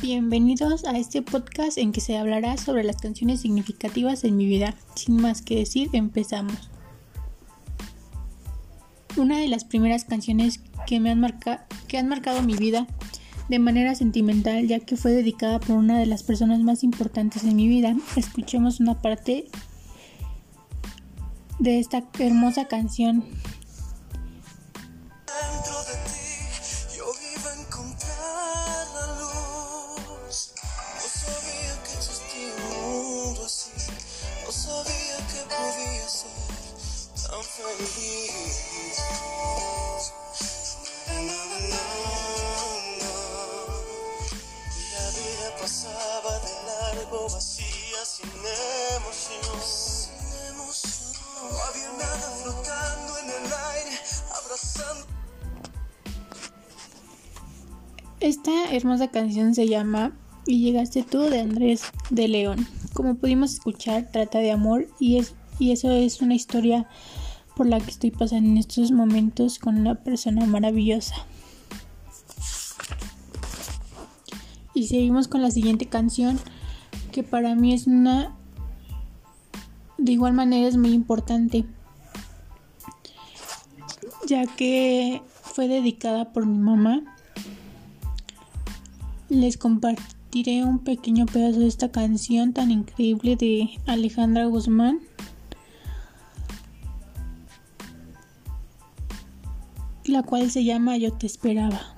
Bienvenidos a este podcast en que se hablará sobre las canciones significativas en mi vida. Sin más que decir, empezamos. Una de las primeras canciones que me han, que han marcado mi vida de manera sentimental, ya que fue dedicada por una de las personas más importantes en mi vida. Escuchemos una parte de esta hermosa canción Esta hermosa canción se llama Y llegaste tú de Andrés de León. Como pudimos escuchar, trata de amor y, es, y eso es una historia por la que estoy pasando en estos momentos con una persona maravillosa. Y seguimos con la siguiente canción que para mí es una de igual manera es muy importante ya que fue dedicada por mi mamá les compartiré un pequeño pedazo de esta canción tan increíble de Alejandra Guzmán. La cual se llama Yo te esperaba.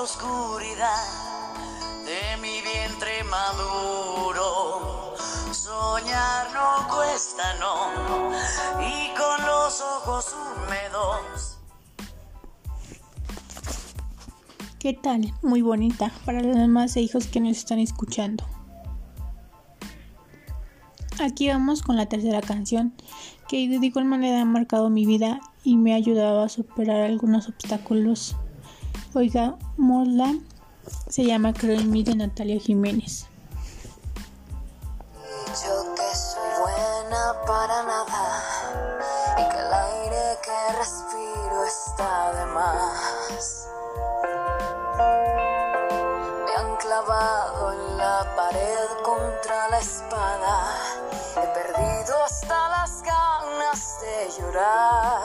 oscuridad de mi vientre maduro. Soñar no cuesta, no, y con los ojos húmedos. ¿Qué tal? Muy bonita para los demás hijos que nos están escuchando. Aquí vamos con la tercera canción, que de igual manera ha marcado mi vida y me ha ayudado a superar algunos obstáculos. Oiga, Mola se llama Creo en mí de Natalia Jiménez. Yo que soy buena para nada y que el aire que respiro está de más. Me han clavado en la pared contra la espada. He perdido hasta las ganas de llorar.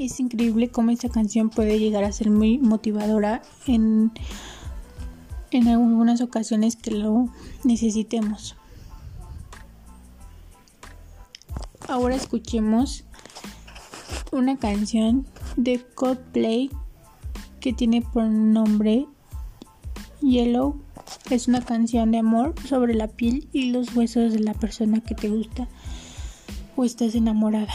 Es increíble cómo esta canción puede llegar a ser muy motivadora en, en algunas ocasiones que lo necesitemos. Ahora escuchemos una canción de Coldplay que tiene por nombre Yellow. Es una canción de amor sobre la piel y los huesos de la persona que te gusta o estás enamorada.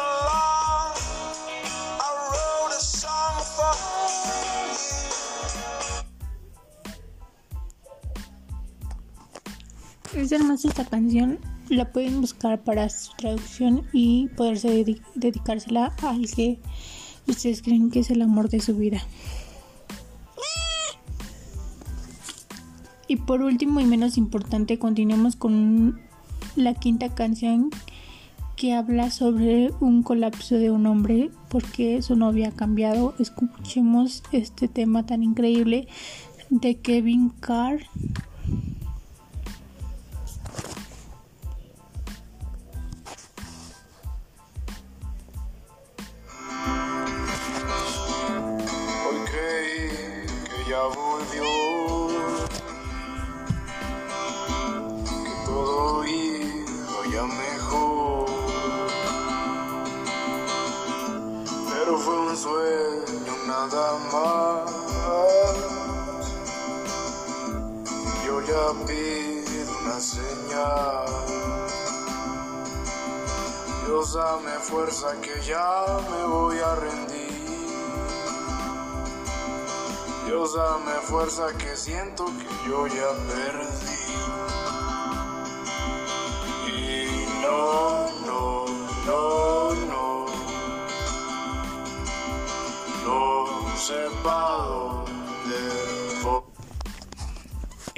Es esta canción, la pueden buscar para su traducción y poderse dedicársela al que ustedes creen que es el amor de su vida. Y por último y menos importante, continuamos con la quinta canción que habla sobre un colapso de un hombre porque su novia ha cambiado. Escuchemos este tema tan increíble de Kevin Carr Pido una señal. Dios dame fuerza que ya me voy a rendir. Dios dame fuerza que siento que yo ya perdí. Y no, no, no.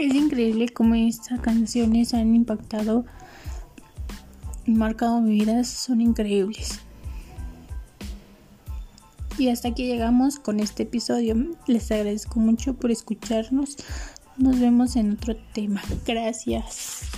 Es increíble cómo estas canciones han impactado y marcado mi vida, son increíbles. Y hasta aquí llegamos con este episodio. Les agradezco mucho por escucharnos. Nos vemos en otro tema. Gracias.